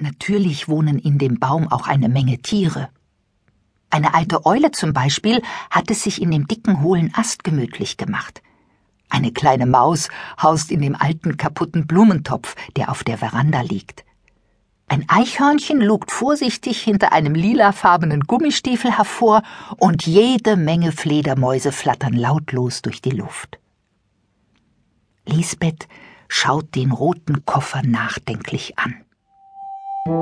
Natürlich wohnen in dem Baum auch eine Menge Tiere. Eine alte Eule zum Beispiel hat es sich in dem dicken hohlen Ast gemütlich gemacht. Eine kleine Maus haust in dem alten kaputten Blumentopf, der auf der Veranda liegt. Ein Eichhörnchen lugt vorsichtig hinter einem lilafarbenen Gummistiefel hervor und jede Menge Fledermäuse flattern lautlos durch die Luft. Lisbeth schaut den roten Koffer nachdenklich an. Sie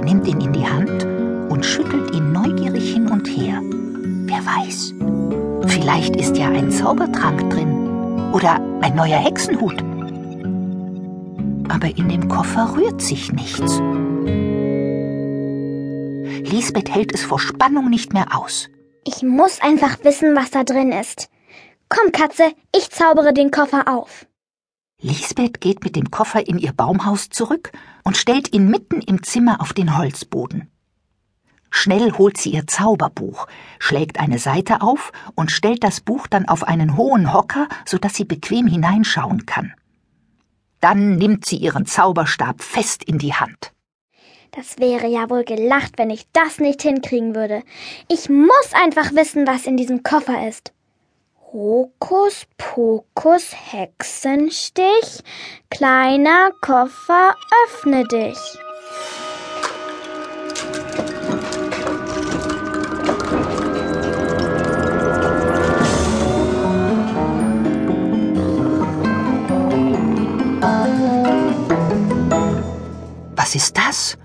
nimmt ihn in die Hand und schüttelt ihn neugierig hin und her. Wer weiß, vielleicht ist ja ein Zaubertrank drin oder ein neuer Hexenhut. Aber in dem Koffer rührt sich nichts. Lisbeth hält es vor Spannung nicht mehr aus. Ich muss einfach wissen, was da drin ist. Komm, Katze, ich zaubere den Koffer auf. Lisbeth geht mit dem Koffer in ihr Baumhaus zurück und stellt ihn mitten im Zimmer auf den Holzboden. Schnell holt sie ihr Zauberbuch, schlägt eine Seite auf und stellt das Buch dann auf einen hohen Hocker, so dass sie bequem hineinschauen kann. Dann nimmt sie ihren Zauberstab fest in die Hand. Das wäre ja wohl gelacht, wenn ich das nicht hinkriegen würde. Ich muss einfach wissen, was in diesem Koffer ist. Hokus Pokus Hexenstich, kleiner Koffer, öffne dich. Was ist das?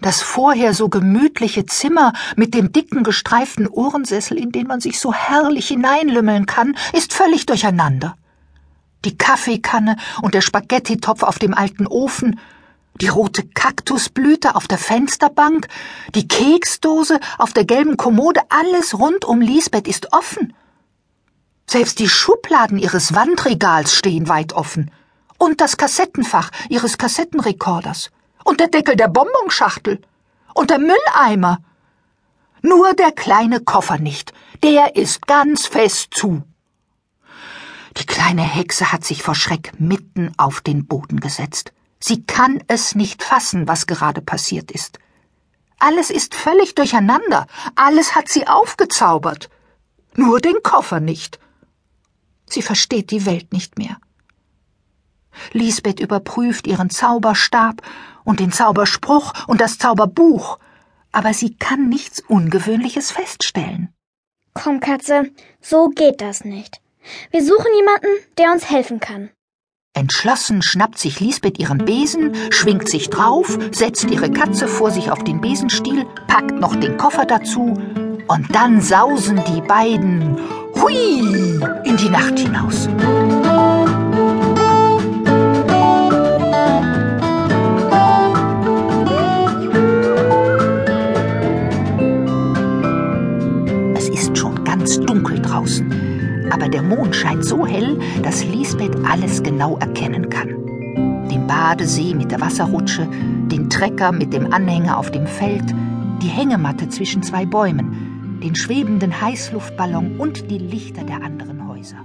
Das vorher so gemütliche Zimmer mit dem dicken gestreiften Ohrensessel, in den man sich so herrlich hineinlümmeln kann, ist völlig durcheinander. Die Kaffeekanne und der Spaghettitopf auf dem alten Ofen, die rote Kaktusblüte auf der Fensterbank, die Keksdose auf der gelben Kommode, alles rund um Lisbeth ist offen. Selbst die Schubladen ihres Wandregals stehen weit offen. Und das Kassettenfach ihres Kassettenrekorders und der Deckel der Bonbonschachtel und der Mülleimer. Nur der kleine Koffer nicht, der ist ganz fest zu. Die kleine Hexe hat sich vor Schreck mitten auf den Boden gesetzt. Sie kann es nicht fassen, was gerade passiert ist. Alles ist völlig durcheinander, alles hat sie aufgezaubert. Nur den Koffer nicht. Sie versteht die Welt nicht mehr. Lisbeth überprüft ihren Zauberstab und den Zauberspruch und das Zauberbuch, aber sie kann nichts Ungewöhnliches feststellen. Komm, Katze, so geht das nicht. Wir suchen jemanden, der uns helfen kann. Entschlossen schnappt sich Lisbeth ihren Besen, schwingt sich drauf, setzt ihre Katze vor sich auf den Besenstiel, packt noch den Koffer dazu und dann sausen die beiden hui in die Nacht hinaus. Aber der Mond scheint so hell, dass Lisbeth alles genau erkennen kann. Den Badesee mit der Wasserrutsche, den Trecker mit dem Anhänger auf dem Feld, die Hängematte zwischen zwei Bäumen, den schwebenden Heißluftballon und die Lichter der anderen Häuser.